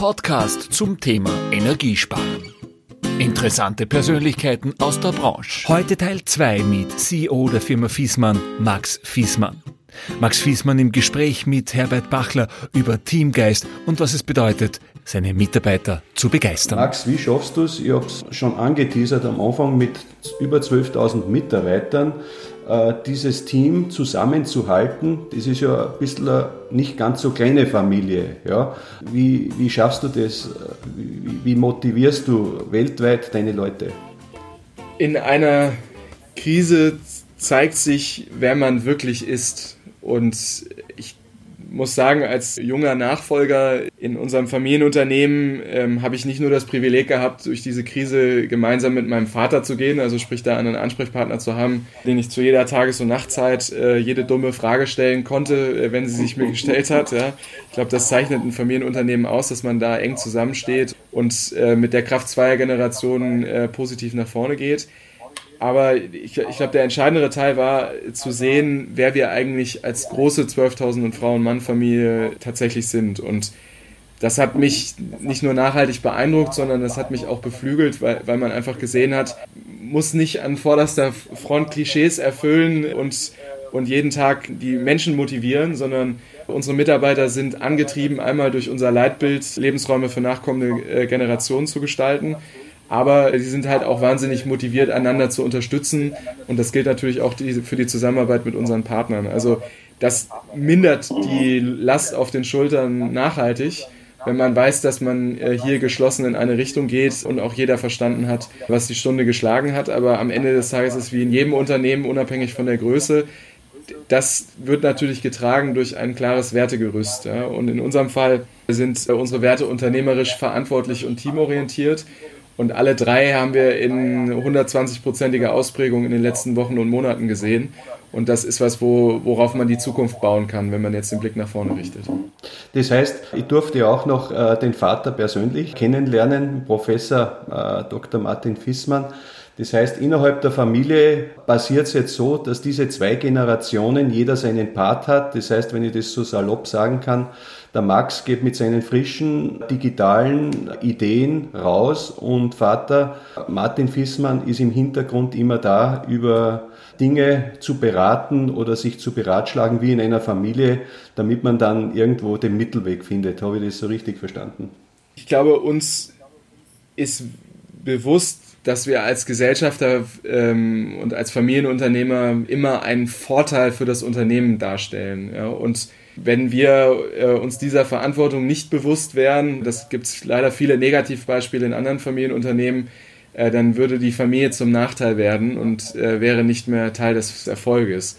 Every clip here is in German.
Podcast zum Thema Energiesparen. Interessante Persönlichkeiten aus der Branche. Heute Teil 2 mit CEO der Firma Fiesmann, Max Fiesmann. Max Fiesmann im Gespräch mit Herbert Bachler über Teamgeist und was es bedeutet, seine Mitarbeiter zu begeistern. Max, wie schaffst du es? Ich habe es schon angeteasert am Anfang mit über 12.000 Mitarbeitern, dieses Team zusammenzuhalten. Das ist ja ein bisschen eine nicht ganz so kleine Familie. Ja? Wie, wie schaffst du das? Wie, wie motivierst du weltweit deine Leute? In einer Krise zeigt sich, wer man wirklich ist. Und muss sagen, als junger Nachfolger in unserem Familienunternehmen ähm, habe ich nicht nur das Privileg gehabt, durch diese Krise gemeinsam mit meinem Vater zu gehen, also sprich da einen Ansprechpartner zu haben, den ich zu jeder Tages- und Nachtzeit äh, jede dumme Frage stellen konnte, äh, wenn sie sich mir gestellt hat. Ja. Ich glaube, das zeichnet ein Familienunternehmen aus, dass man da eng zusammensteht und äh, mit der Kraft zweier Generationen äh, positiv nach vorne geht. Aber ich, ich glaube, der entscheidendere Teil war zu sehen, wer wir eigentlich als große 12.000 Frauen-Mann-Familie tatsächlich sind. Und das hat mich nicht nur nachhaltig beeindruckt, sondern das hat mich auch beflügelt, weil, weil man einfach gesehen hat, muss nicht an vorderster Front Klischees erfüllen und, und jeden Tag die Menschen motivieren, sondern unsere Mitarbeiter sind angetrieben, einmal durch unser Leitbild Lebensräume für nachkommende äh, Generationen zu gestalten aber sie sind halt auch wahnsinnig motiviert, einander zu unterstützen und das gilt natürlich auch die, für die Zusammenarbeit mit unseren Partnern. Also das mindert die Last auf den Schultern nachhaltig, wenn man weiß, dass man äh, hier geschlossen in eine Richtung geht und auch jeder verstanden hat, was die Stunde geschlagen hat. Aber am Ende des Tages ist wie in jedem Unternehmen, unabhängig von der Größe, das wird natürlich getragen durch ein klares Wertegerüst. Und in unserem Fall sind unsere Werte unternehmerisch verantwortlich und teamorientiert. Und alle drei haben wir in 120-prozentiger Ausprägung in den letzten Wochen und Monaten gesehen. Und das ist was, wo, worauf man die Zukunft bauen kann, wenn man jetzt den Blick nach vorne richtet. Das heißt, ich durfte auch noch äh, den Vater persönlich kennenlernen, Professor äh, Dr. Martin Fissmann. Das heißt, innerhalb der Familie passiert es jetzt so, dass diese zwei Generationen jeder seinen Part hat. Das heißt, wenn ich das so salopp sagen kann, der Max geht mit seinen frischen digitalen Ideen raus und Vater Martin Fissmann ist im Hintergrund immer da, über Dinge zu beraten oder sich zu beratschlagen wie in einer Familie, damit man dann irgendwo den Mittelweg findet. Habe ich das so richtig verstanden? Ich glaube, uns ist bewusst, dass wir als Gesellschafter ähm, und als Familienunternehmer immer einen Vorteil für das Unternehmen darstellen. Ja? Und wenn wir äh, uns dieser Verantwortung nicht bewusst wären, das gibt es leider viele Negativbeispiele in anderen Familienunternehmen, äh, dann würde die Familie zum Nachteil werden und äh, wäre nicht mehr Teil des Erfolges.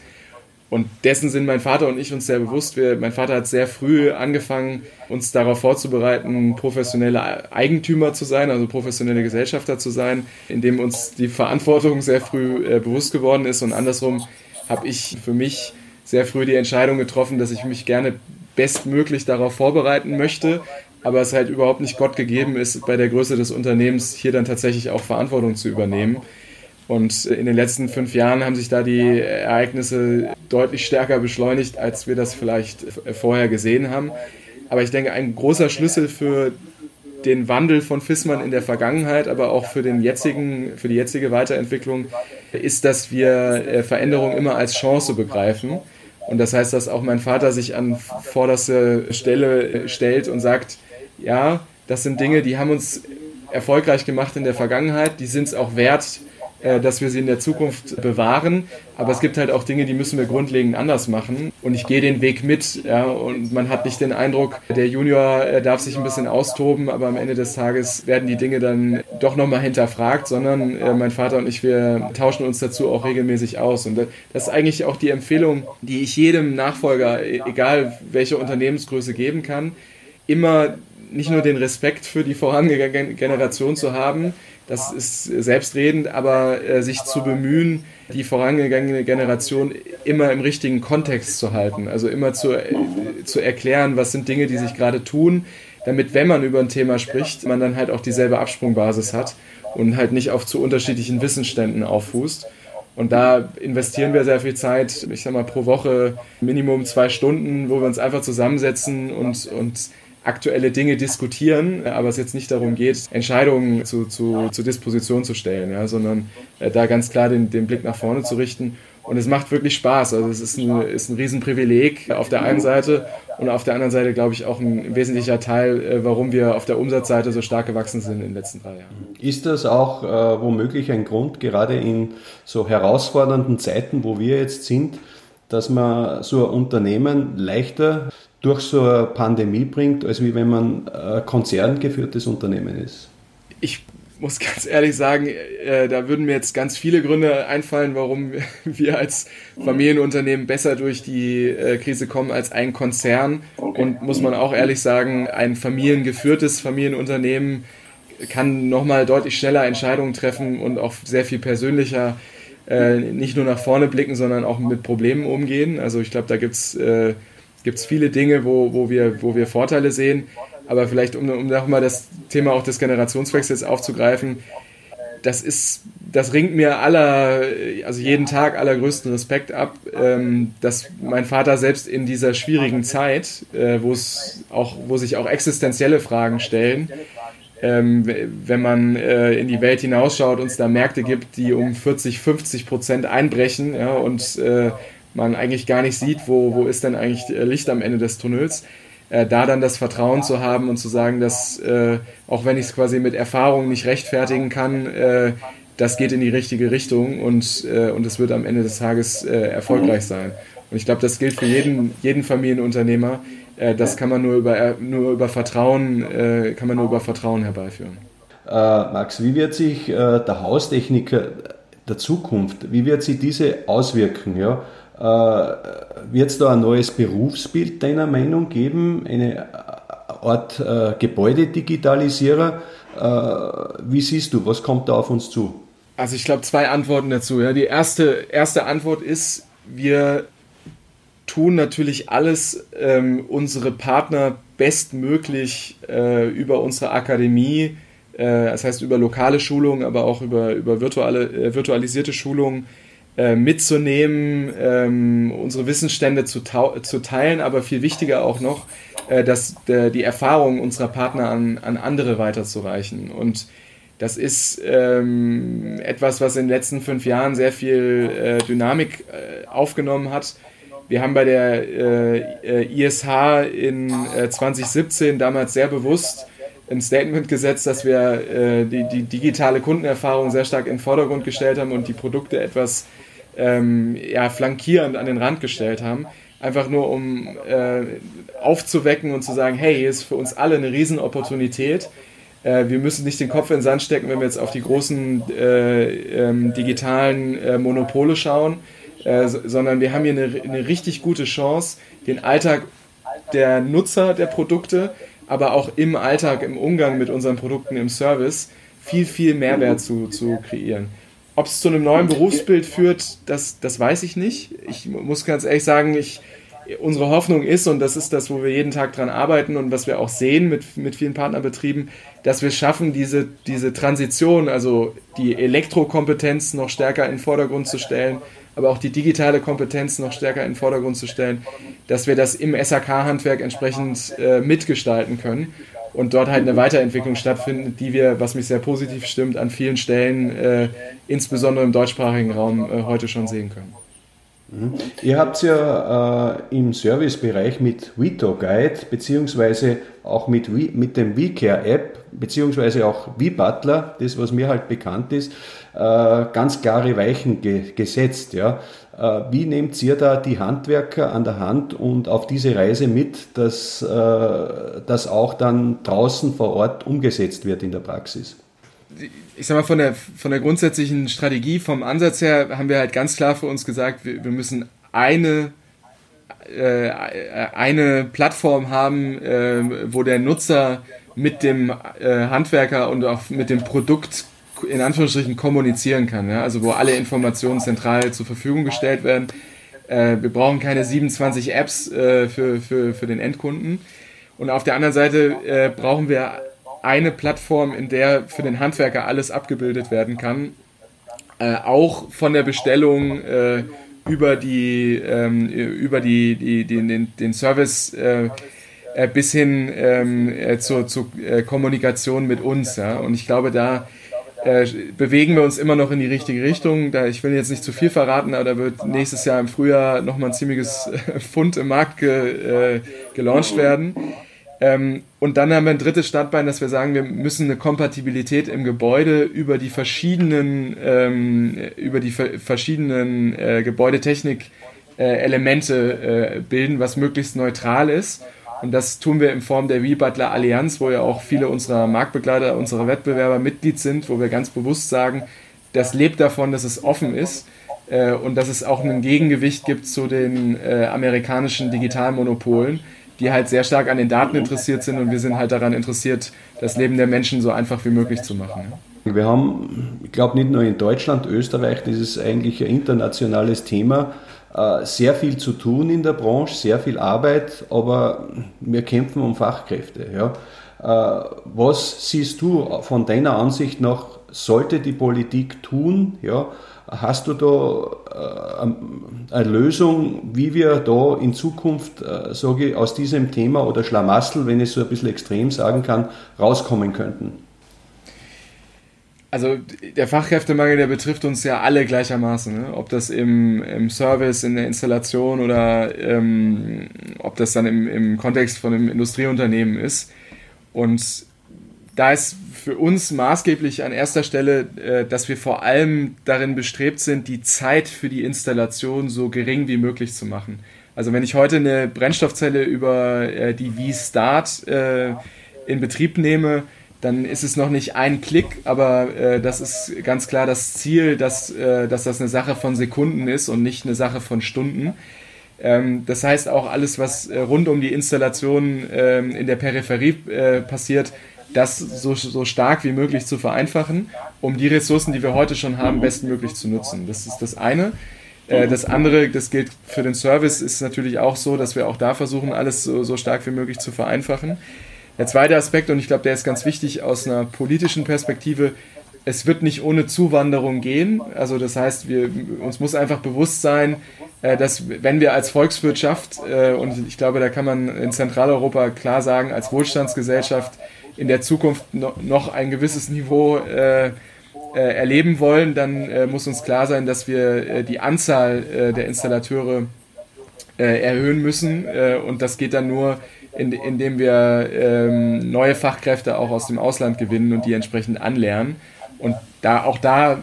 Und dessen sind mein Vater und ich uns sehr bewusst. Wir, mein Vater hat sehr früh angefangen, uns darauf vorzubereiten, professionelle Eigentümer zu sein, also professionelle Gesellschafter zu sein, indem uns die Verantwortung sehr früh äh, bewusst geworden ist. Und andersrum habe ich für mich sehr früh die Entscheidung getroffen, dass ich mich gerne bestmöglich darauf vorbereiten möchte, aber es halt überhaupt nicht Gott gegeben ist, bei der Größe des Unternehmens hier dann tatsächlich auch Verantwortung zu übernehmen. Und in den letzten fünf Jahren haben sich da die Ereignisse deutlich stärker beschleunigt, als wir das vielleicht vorher gesehen haben. Aber ich denke, ein großer Schlüssel für den Wandel von Fissmann in der Vergangenheit, aber auch für, den jetzigen, für die jetzige Weiterentwicklung ist, dass wir äh, Veränderungen immer als Chance begreifen. Und das heißt, dass auch mein Vater sich an vorderste Stelle äh, stellt und sagt, ja, das sind Dinge, die haben uns erfolgreich gemacht in der Vergangenheit, die sind es auch wert, dass wir sie in der Zukunft bewahren. Aber es gibt halt auch Dinge, die müssen wir grundlegend anders machen. Und ich gehe den Weg mit. Ja, und man hat nicht den Eindruck, der Junior äh, darf sich ein bisschen austoben, aber am Ende des Tages werden die Dinge dann doch nochmal hinterfragt, sondern äh, mein Vater und ich, wir tauschen uns dazu auch regelmäßig aus. Und das ist eigentlich auch die Empfehlung, die ich jedem Nachfolger, e-, egal welche Unternehmensgröße, geben kann. Immer nicht nur den Respekt für die vorangegangene Generation zu haben, das ist selbstredend, aber äh, sich zu bemühen, die vorangegangene Generation immer im richtigen Kontext zu halten. Also immer zu, äh, zu erklären, was sind Dinge, die sich gerade tun, damit, wenn man über ein Thema spricht, man dann halt auch dieselbe Absprungbasis hat und halt nicht auf zu unterschiedlichen Wissensständen auffußt. Und da investieren wir sehr viel Zeit, ich sag mal pro Woche Minimum zwei Stunden, wo wir uns einfach zusammensetzen und, und aktuelle Dinge diskutieren, aber es jetzt nicht darum geht, Entscheidungen zu, zu, zur Disposition zu stellen, ja, sondern äh, da ganz klar den, den Blick nach vorne zu richten. Und es macht wirklich Spaß. Also es ist ein, ist ein Riesenprivileg auf der einen Seite und auf der anderen Seite, glaube ich, auch ein wesentlicher Teil, äh, warum wir auf der Umsatzseite so stark gewachsen sind in den letzten drei Jahren. Ist das auch äh, womöglich ein Grund, gerade in so herausfordernden Zeiten, wo wir jetzt sind, dass man so ein Unternehmen leichter durch so eine Pandemie bringt, als wie wenn man ein konzerngeführtes Unternehmen ist? Ich muss ganz ehrlich sagen, äh, da würden mir jetzt ganz viele Gründe einfallen, warum wir als Familienunternehmen besser durch die äh, Krise kommen als ein Konzern. Und muss man auch ehrlich sagen, ein familiengeführtes Familienunternehmen kann nochmal deutlich schneller Entscheidungen treffen und auch sehr viel persönlicher äh, nicht nur nach vorne blicken, sondern auch mit Problemen umgehen. Also ich glaube, da gibt es viele Dinge, wo, wo, wir, wo wir Vorteile sehen. Aber vielleicht, um, um nochmal das Thema auch des Generationswechsels aufzugreifen, das ist, das ringt mir aller, also jeden Tag allergrößten Respekt ab, ähm, dass mein Vater selbst in dieser schwierigen Zeit, äh, wo es auch, wo sich auch existenzielle Fragen stellen, ähm, wenn man äh, in die Welt hinausschaut und es da Märkte gibt, die um 40, 50 Prozent einbrechen ja, und äh, man eigentlich gar nicht sieht, wo, wo ist denn eigentlich Licht am Ende des Tunnels, äh, da dann das Vertrauen zu haben und zu sagen, dass äh, auch wenn ich es quasi mit Erfahrung nicht rechtfertigen kann, äh, das geht in die richtige Richtung und, äh, und es wird am Ende des Tages erfolgreich sein. Und ich glaube, das gilt für jeden, jeden Familienunternehmer, äh, das kann man nur über, äh, nur über Vertrauen, äh, kann man nur über Vertrauen herbeiführen. Max, wie wird sich der Haustechniker der Zukunft, wie wird sich diese auswirken? Ja? Wird es da ein neues Berufsbild deiner Meinung geben, eine Art äh, Gebäudedigitalisierer? Äh, wie siehst du, was kommt da auf uns zu? Also ich glaube zwei Antworten dazu. Ja. Die erste, erste Antwort ist, wir tun natürlich alles, ähm, unsere Partner bestmöglich äh, über unsere Akademie, äh, das heißt über lokale Schulungen, aber auch über, über virtuelle, äh, virtualisierte Schulungen äh, mitzunehmen, ähm, unsere Wissensstände zu, zu teilen, aber viel wichtiger auch noch, äh, dass die Erfahrungen unserer Partner an, an andere weiterzureichen. Und das ist ähm, etwas, was in den letzten fünf Jahren sehr viel äh, Dynamik aufgenommen hat wir haben bei der äh, ISH in äh, 2017 damals sehr bewusst ein Statement gesetzt, dass wir äh, die, die, digitale Kundenerfahrung sehr stark in den Vordergrund gestellt haben und die Produkte etwas ähm, ja, flankierend an den Rand gestellt haben. Einfach nur um äh, aufzuwecken und zu sagen, hey, hier ist für uns alle eine Riesenopportunität. Äh, wir müssen nicht den Kopf in den Sand stecken, wenn wir jetzt auf die großen äh, ähm, digitalen Monopole schauen, äh, sondern wir haben hier eine, eine richtig gute Chance, den Alltag der Nutzer der Produkte, aber auch im Alltag, im Umgang mit unseren Produkten im Service viel, viel Mehrwert zu, zu kreieren. Ob es zu einem neuen Berufsbild führt, das, das weiß ich nicht. Ich muss ganz ehrlich sagen, ich, unsere Hoffnung ist, und das ist das, wo wir jeden Tag dran arbeiten und was wir auch sehen mit, mit vielen Partnerbetrieben, dass wir schaffen, diese, diese Transition, also die Elektrokompetenz noch stärker in den Vordergrund zu stellen, aber auch die digitale Kompetenz noch stärker in den Vordergrund zu stellen, dass wir das im SAK-Handwerk entsprechend äh, mitgestalten können und dort halt eine Weiterentwicklung stattfindet, die wir, was mich sehr positiv stimmt, an vielen Stellen, äh, insbesondere im deutschsprachigen Raum, äh, heute schon sehen können. Mhm. Ihr habt ja äh, im Servicebereich mit Vito Guide beziehungsweise auch mit, mit dem WeCare App beziehungsweise auch WeButler, das was mir halt bekannt ist, ganz klare Weichen ge gesetzt. Ja. Äh, wie nehmt ihr da die Handwerker an der Hand und auf diese Reise mit, dass äh, das auch dann draußen vor Ort umgesetzt wird in der Praxis? ich sag mal, von der, von der grundsätzlichen Strategie, vom Ansatz her, haben wir halt ganz klar für uns gesagt, wir, wir müssen eine, äh, eine Plattform haben, äh, wo der Nutzer mit dem äh, Handwerker und auch mit dem Produkt in Anführungsstrichen kommunizieren kann. Ja? Also wo alle Informationen zentral zur Verfügung gestellt werden. Äh, wir brauchen keine 27 Apps äh, für, für, für den Endkunden. Und auf der anderen Seite äh, brauchen wir eine Plattform, in der für den Handwerker alles abgebildet werden kann. Äh, auch von der Bestellung äh, über die ähm, über die, die, die, den, den Service äh, bis hin ähm, äh, zur, zur Kommunikation mit uns. Ja? Und ich glaube, da äh, bewegen wir uns immer noch in die richtige Richtung. Da, ich will jetzt nicht zu viel verraten, aber da wird nächstes Jahr im Frühjahr nochmal ein ziemliches Fund im Markt ge, äh, gelauncht werden. Ähm, und dann haben wir ein drittes Standbein, dass wir sagen, wir müssen eine Kompatibilität im Gebäude über die verschiedenen, ähm, über die verschiedenen äh, Gebäudetechnik-Elemente äh, bilden, was möglichst neutral ist. Und das tun wir in Form der WeButler Allianz, wo ja auch viele unserer Marktbegleiter, unserer Wettbewerber Mitglied sind, wo wir ganz bewusst sagen, das lebt davon, dass es offen ist äh, und dass es auch ein Gegengewicht gibt zu den äh, amerikanischen Digitalmonopolen die halt sehr stark an den Daten interessiert sind und wir sind halt daran interessiert, das Leben der Menschen so einfach wie möglich zu machen. Wir haben, ich glaube nicht nur in Deutschland, Österreich, das ist eigentlich ein internationales Thema, sehr viel zu tun in der Branche, sehr viel Arbeit, aber wir kämpfen um Fachkräfte. Ja. Äh, was siehst du von deiner Ansicht nach, sollte die Politik tun? Ja, Hast du da äh, eine Lösung, wie wir da in Zukunft, äh, sage ich, aus diesem Thema oder Schlamassel, wenn ich so ein bisschen extrem sagen kann, rauskommen könnten? Also der Fachkräftemangel, der betrifft uns ja alle gleichermaßen. Ne? Ob das im, im, Service, in der Installation oder ähm, ob das dann im, im Kontext von einem Industrieunternehmen ist. Und da ist für uns maßgeblich an erster Stelle, äh, dass wir vor allem darin bestrebt sind, die Zeit für die Installation so gering wie möglich zu machen. Also wenn ich heute eine Brennstoffzelle über äh, die V-Start äh, in Betrieb nehme, dann ist es noch nicht ein Klick, aber das ist ganz klar das Ziel, dass, dass das eine Sache von Sekunden ist und nicht eine Sache von Stunden. Ähm, das heißt auch alles, was rund um die Installation ähm, in der Peripherie passiert, das so, so stark wie möglich zu vereinfachen, um die Ressourcen, die wir heute schon haben, bestmöglich zu nutzen. Das ist das eine. Äh, das andere, das gilt für den Service, ist natürlich auch so, dass wir auch da versuchen, alles so, so stark wie möglich zu vereinfachen. Der zweite Aspekt, und ich glaube, der ist ganz wichtig aus einer politischen Perspektive, es wird nicht ohne Zuwanderung gehen. Also das heißt, wir, uns muss einfach bewusst sein, äh, dass wenn wir als Volkswirtschaft, äh, und ich glaube, da kann man in Zentraleuropa klar sagen, als Wohlstandsgesellschaft in der Zukunft noch ein gewisses Niveau äh, erleben wollen, dann muss uns klar sein, dass wir die Anzahl der Installateure erhöhen müssen. und das geht dann nur, in, indem wir ähm, neue Fachkräfte auch aus dem Ausland gewinnen und die entsprechend anlernen. Und da, auch da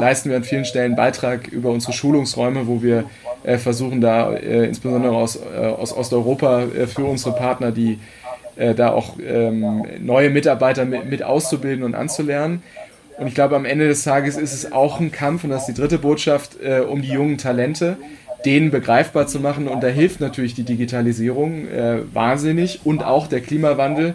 leisten wir an vielen Stellen Beitrag über unsere Schulungsräume, wo wir versuchen, da insbesondere aus, aus Osteuropa für unsere Partner die äh, da auch ähm, neue Mitarbeiter mit, mit auszubilden und anzulernen. Und ich glaube, am Ende des Tages ist es auch ein Kampf, und das ist die dritte Botschaft, äh, um die jungen Talente, denen begreifbar zu machen. Und da hilft natürlich die Digitalisierung äh, wahnsinnig und auch der Klimawandel,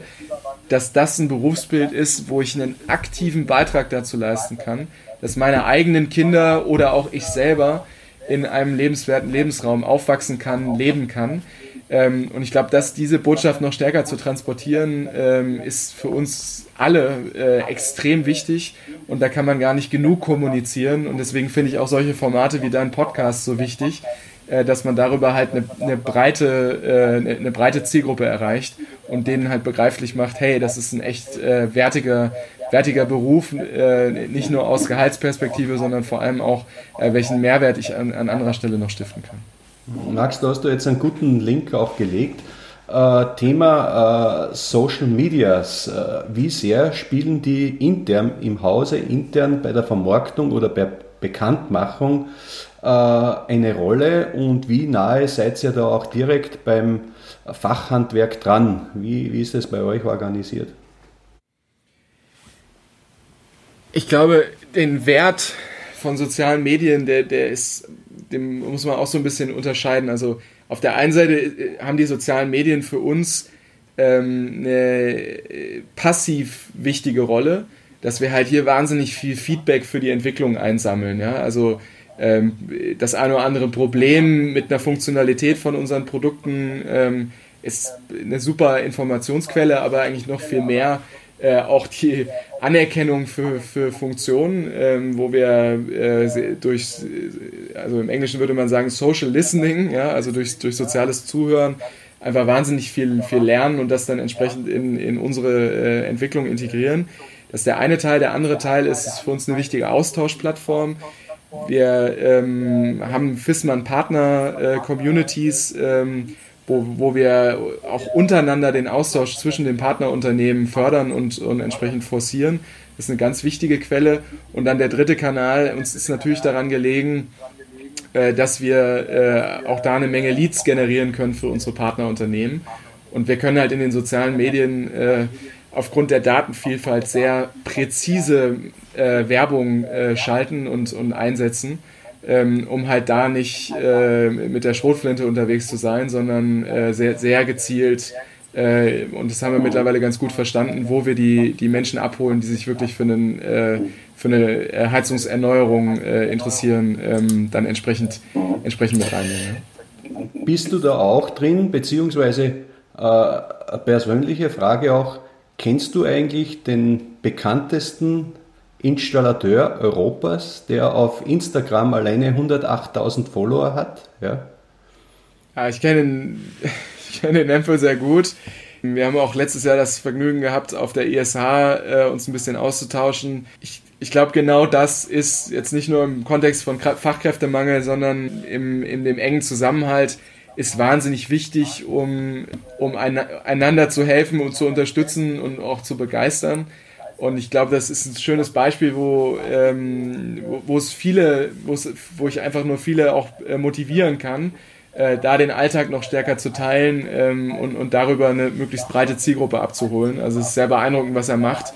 dass das ein Berufsbild ist, wo ich einen aktiven Beitrag dazu leisten kann, dass meine eigenen Kinder oder auch ich selber in einem lebenswerten Lebensraum aufwachsen kann, leben kann. Ähm, und ich glaube, dass diese Botschaft noch stärker zu transportieren, ähm, ist für uns alle äh, extrem wichtig und da kann man gar nicht genug kommunizieren und deswegen finde ich auch solche Formate wie dein Podcast so wichtig, äh, dass man darüber halt eine, eine breite, äh, eine, breite Zielgruppe erreicht und denen halt begreiflich macht, hey, das ist ein echt äh, wertiger, wertiger Beruf, äh, nicht nur aus Gehaltsperspektive, sondern vor allem auch, äh, welchen Mehrwert ich an, an anderer Stelle noch stiften kann. Max, da hast du jetzt einen guten Link auch gelegt. Äh, Thema äh, Social Medias. Äh, wie sehr spielen die intern im Hause, intern bei der Vermarktung oder bei Bekanntmachung eine Rolle und wie nahe seid ihr da auch direkt beim Fachhandwerk dran? Wie, wie ist das bei euch organisiert? Ich glaube, den Wert von sozialen Medien, der, der ist dem muss man auch so ein bisschen unterscheiden. Also auf der einen Seite äh, haben die sozialen Medien für uns ähm, eine äh, passiv wichtige Rolle, dass wir halt hier wahnsinnig viel Feedback für die Entwicklung einsammeln. Ja? Also ähm, das eine oder andere Problem mit einer Funktionalität von unseren Produkten ähm, ist eine super Informationsquelle, aber eigentlich noch viel mehr äh, auch die Anerkennung für, für Funktionen, ähm, wo wir äh, durch, also im Englischen würde man sagen Social Listening, ja, also durch, durch soziales Zuhören, einfach wahnsinnig viel, viel lernen und das dann entsprechend in, in unsere äh, Entwicklung integrieren. Das ist der eine Teil. Der andere Teil ist, ist für uns eine wichtige Austauschplattform. Wir ähm, haben FISMAN-Partner-Communities, äh, ähm, wo, wo wir auch untereinander den Austausch zwischen den Partnerunternehmen fördern und, und entsprechend forcieren. Das ist eine ganz wichtige Quelle. Und dann der dritte Kanal, uns ist natürlich daran gelegen, äh, dass wir äh, auch da eine Menge Leads generieren können für unsere Partnerunternehmen. Und wir können halt in den sozialen Medien äh, aufgrund der Datenvielfalt sehr präzise äh, Werbung äh, schalten und, und einsetzen, ähm, um halt da nicht äh, mit der Schrotflinte unterwegs zu sein, sondern äh, sehr, sehr gezielt. Äh, und das haben wir mittlerweile ganz gut verstanden, wo wir die, die Menschen abholen, die sich wirklich für, einen, äh, für eine Heizungserneuerung interessieren, ähm, dann entsprechend, entsprechend mit reinnehmen. Bist du da auch drin, beziehungsweise eine persönliche Frage auch, Kennst du eigentlich den bekanntesten Installateur Europas, der auf Instagram alleine 108.000 Follower hat? Ja, ja ich kenne den, ich kenn den Empel sehr gut. Wir haben auch letztes Jahr das Vergnügen gehabt, auf der ISH äh, uns ein bisschen auszutauschen. Ich, ich glaube, genau das ist jetzt nicht nur im Kontext von Fachkräftemangel, sondern im, in dem engen Zusammenhalt ist wahnsinnig wichtig, um, um einander zu helfen und zu unterstützen und auch zu begeistern. Und ich glaube, das ist ein schönes Beispiel, wo, ähm, wo, es viele, wo ich einfach nur viele auch äh, motivieren kann, äh, da den Alltag noch stärker zu teilen ähm, und, und darüber eine möglichst breite Zielgruppe abzuholen. Also es ist sehr beeindruckend, was er macht.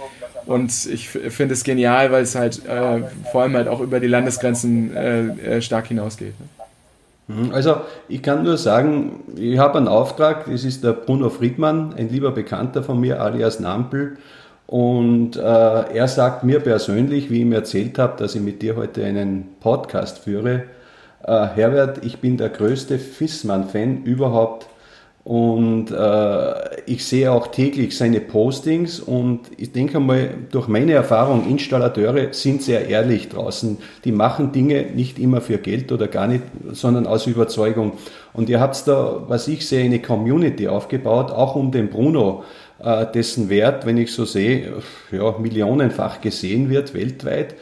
Und ich finde es genial, weil es halt äh, vor allem halt auch über die Landesgrenzen äh, äh stark hinausgeht. Ne? Mhm. Also ich kann nur sagen, ich habe einen Auftrag, das ist der Bruno Friedmann, ein lieber Bekannter von mir, alias Nampel. Und äh, er sagt mir persönlich, wie ich ihm erzählt habe, dass ich mit dir heute einen Podcast führe, äh, Herbert, ich bin der größte Fissmann-Fan überhaupt und äh, ich sehe auch täglich seine Postings und ich denke mal, durch meine Erfahrung, Installateure sind sehr ehrlich draußen. Die machen Dinge nicht immer für Geld oder gar nicht, sondern aus Überzeugung. Und ihr habt da, was ich sehe, eine Community aufgebaut, auch um den Bruno, dessen Wert, wenn ich so sehe, ja, millionenfach gesehen wird weltweit.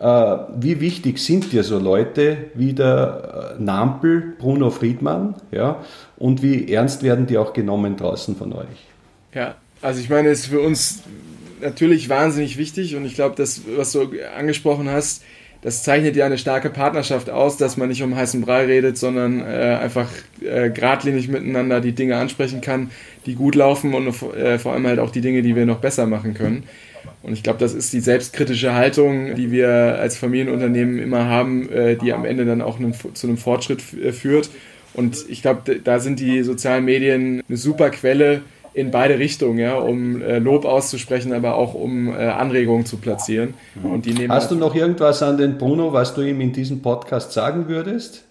Äh, wie wichtig sind dir so Leute wie der äh, Nampel, Bruno Friedmann, ja, und wie ernst werden die auch genommen draußen von euch? Ja, also ich meine, es ist für uns natürlich wahnsinnig wichtig und ich glaube, das, was du angesprochen hast, das zeichnet ja eine starke Partnerschaft aus, dass man nicht um heißen Brei redet, sondern äh, einfach äh, geradlinig miteinander die Dinge ansprechen kann, die gut laufen und äh, vor allem halt auch die Dinge, die wir noch besser machen können. Und ich glaube, das ist die selbstkritische Haltung, die wir als Familienunternehmen immer haben, äh, die am Ende dann auch einem, zu einem Fortschritt äh, führt. Und ich glaube, da sind die sozialen Medien eine super Quelle in beide Richtungen, ja, um äh, Lob auszusprechen, aber auch um Anregungen zu platzieren. Und die nehmen Hast du noch irgendwas an den Bruno, was du ihm in diesem Podcast sagen würdest?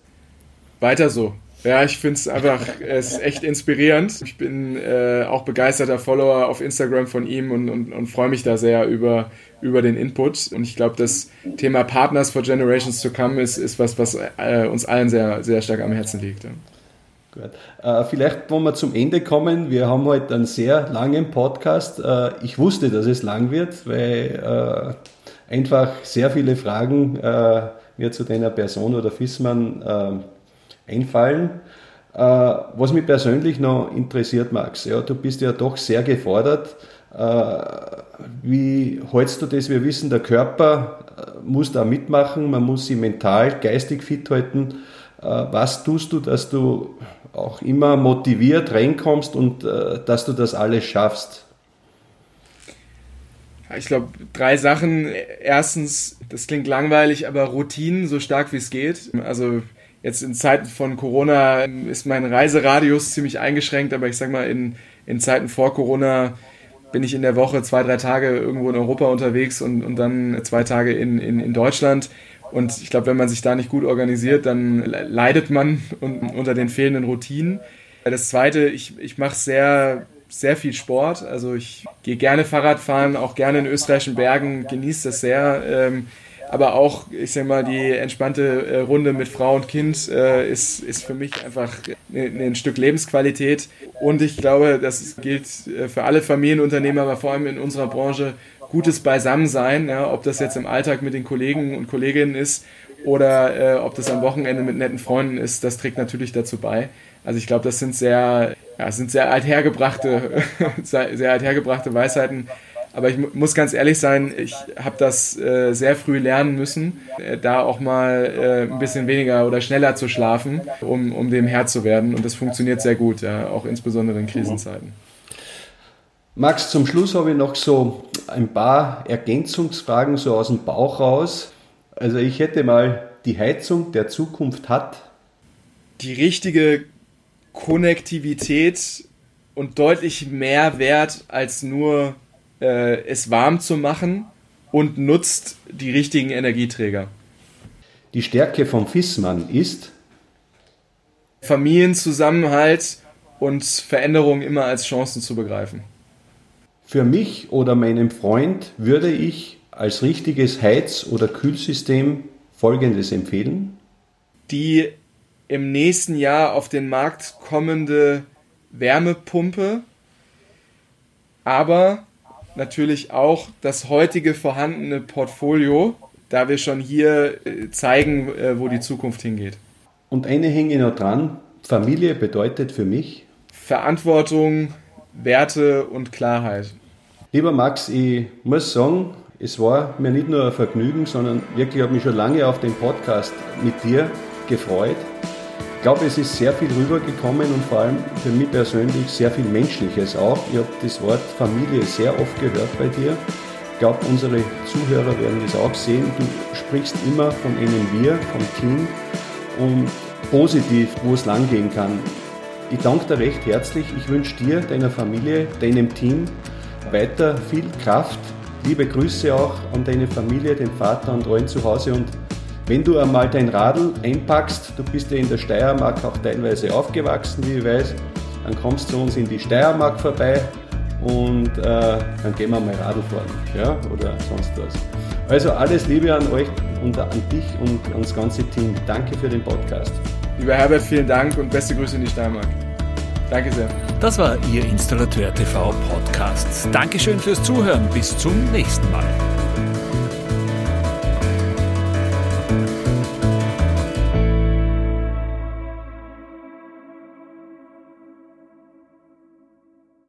Weiter so. Ja, ich finde es einfach, es ist echt inspirierend. Ich bin äh, auch begeisterter Follower auf Instagram von ihm und, und, und freue mich da sehr über, über den Input. Und ich glaube, das Thema Partners for Generations to Come ist, ist was, was äh, uns allen sehr, sehr stark am Herzen liegt. Gut. Äh, vielleicht, wenn wir zum Ende kommen, wir haben heute einen sehr langen Podcast. Äh, ich wusste, dass es lang wird, weil äh, einfach sehr viele Fragen äh, mir zu deiner Person oder Fissmann einfallen. Äh, was mich persönlich noch interessiert, Max, ja, du bist ja doch sehr gefordert. Äh, wie hältst du das? Wir wissen, der Körper äh, muss da mitmachen, man muss sich mental, geistig fit halten. Was tust du, dass du auch immer motiviert reinkommst und dass du das alles schaffst? Ich glaube, drei Sachen. Erstens, das klingt langweilig, aber Routinen so stark wie es geht. Also Jetzt in Zeiten von Corona ist mein Reiseradius ziemlich eingeschränkt, aber ich sag mal, in, in Zeiten vor Corona bin ich in der Woche zwei, drei Tage irgendwo in Europa unterwegs und, und dann zwei Tage in, in, in Deutschland. Und ich glaube, wenn man sich da nicht gut organisiert, dann leidet man unter den fehlenden Routinen. Das Zweite, ich, ich mache sehr, sehr viel Sport. Also ich gehe gerne Fahrrad fahren, auch gerne in österreichischen Bergen, genieße das sehr. Ähm, aber auch, ich sag mal, die entspannte äh, Runde mit Frau und Kind äh, ist, ist für mich einfach ein, ein Stück Lebensqualität. Und ich glaube, das gilt äh, für alle Familienunternehmer, aber vor allem in unserer Branche, gutes Beisammensein, ja, ob das jetzt im Alltag mit den Kollegen und Kolleginnen ist oder äh, ob das am Wochenende mit netten Freunden ist, das trägt natürlich dazu bei. Also ich glaube, das sind sehr, ja, sind sehr althergebrachte, sehr althergebrachte Weisheiten. Aber ich muss ganz ehrlich sein, ich habe das äh, sehr früh lernen müssen, äh, da auch mal äh, ein bisschen weniger oder schneller zu schlafen, um, um dem Herr zu werden. Und das funktioniert sehr gut, ja, auch insbesondere in Krisenzeiten. Max, zum Schluss habe ich noch so ein paar Ergänzungsfragen so aus dem Bauch raus. Also ich hätte mal die Heizung der Zukunft hat. Die richtige Konnektivität und deutlich mehr Wert als nur äh, es warm zu machen und nutzt die richtigen Energieträger. Die Stärke von Fissmann ist Familienzusammenhalt und Veränderungen immer als Chancen zu begreifen. Für mich oder meinem Freund würde ich als richtiges Heiz- oder Kühlsystem Folgendes empfehlen. Die im nächsten Jahr auf den Markt kommende Wärmepumpe, aber natürlich auch das heutige vorhandene Portfolio, da wir schon hier äh, zeigen, äh, wo die Zukunft hingeht. Und eine hänge noch dran, Familie bedeutet für mich Verantwortung, Werte und Klarheit. Lieber Max, ich muss sagen, es war mir nicht nur ein Vergnügen, sondern wirklich habe mich schon lange auf den Podcast mit dir gefreut. Ich glaube, es ist sehr viel rübergekommen und vor allem für mich persönlich sehr viel Menschliches auch. Ich habe das Wort Familie sehr oft gehört bei dir. Ich glaube, unsere Zuhörer werden das auch sehen. Du sprichst immer von einem Wir, vom Team und positiv, wo es langgehen kann. Ich danke dir recht herzlich. Ich wünsche dir, deiner Familie, deinem Team weiter viel Kraft, Liebe Grüße auch an deine Familie, den Vater und allen zu Hause. Und wenn du einmal dein Radl einpackst, du bist ja in der Steiermark auch teilweise aufgewachsen, wie ich weiß, dann kommst du zu uns in die Steiermark vorbei und äh, dann gehen wir mal Radl fahren ja, oder sonst was. Also alles Liebe an euch und an dich und ans ganze Team. Danke für den Podcast. Lieber Herbert, vielen Dank und beste Grüße in die Steiermark. Danke sehr. Das war Ihr Installateur TV Podcast. Dankeschön fürs Zuhören. Bis zum nächsten Mal.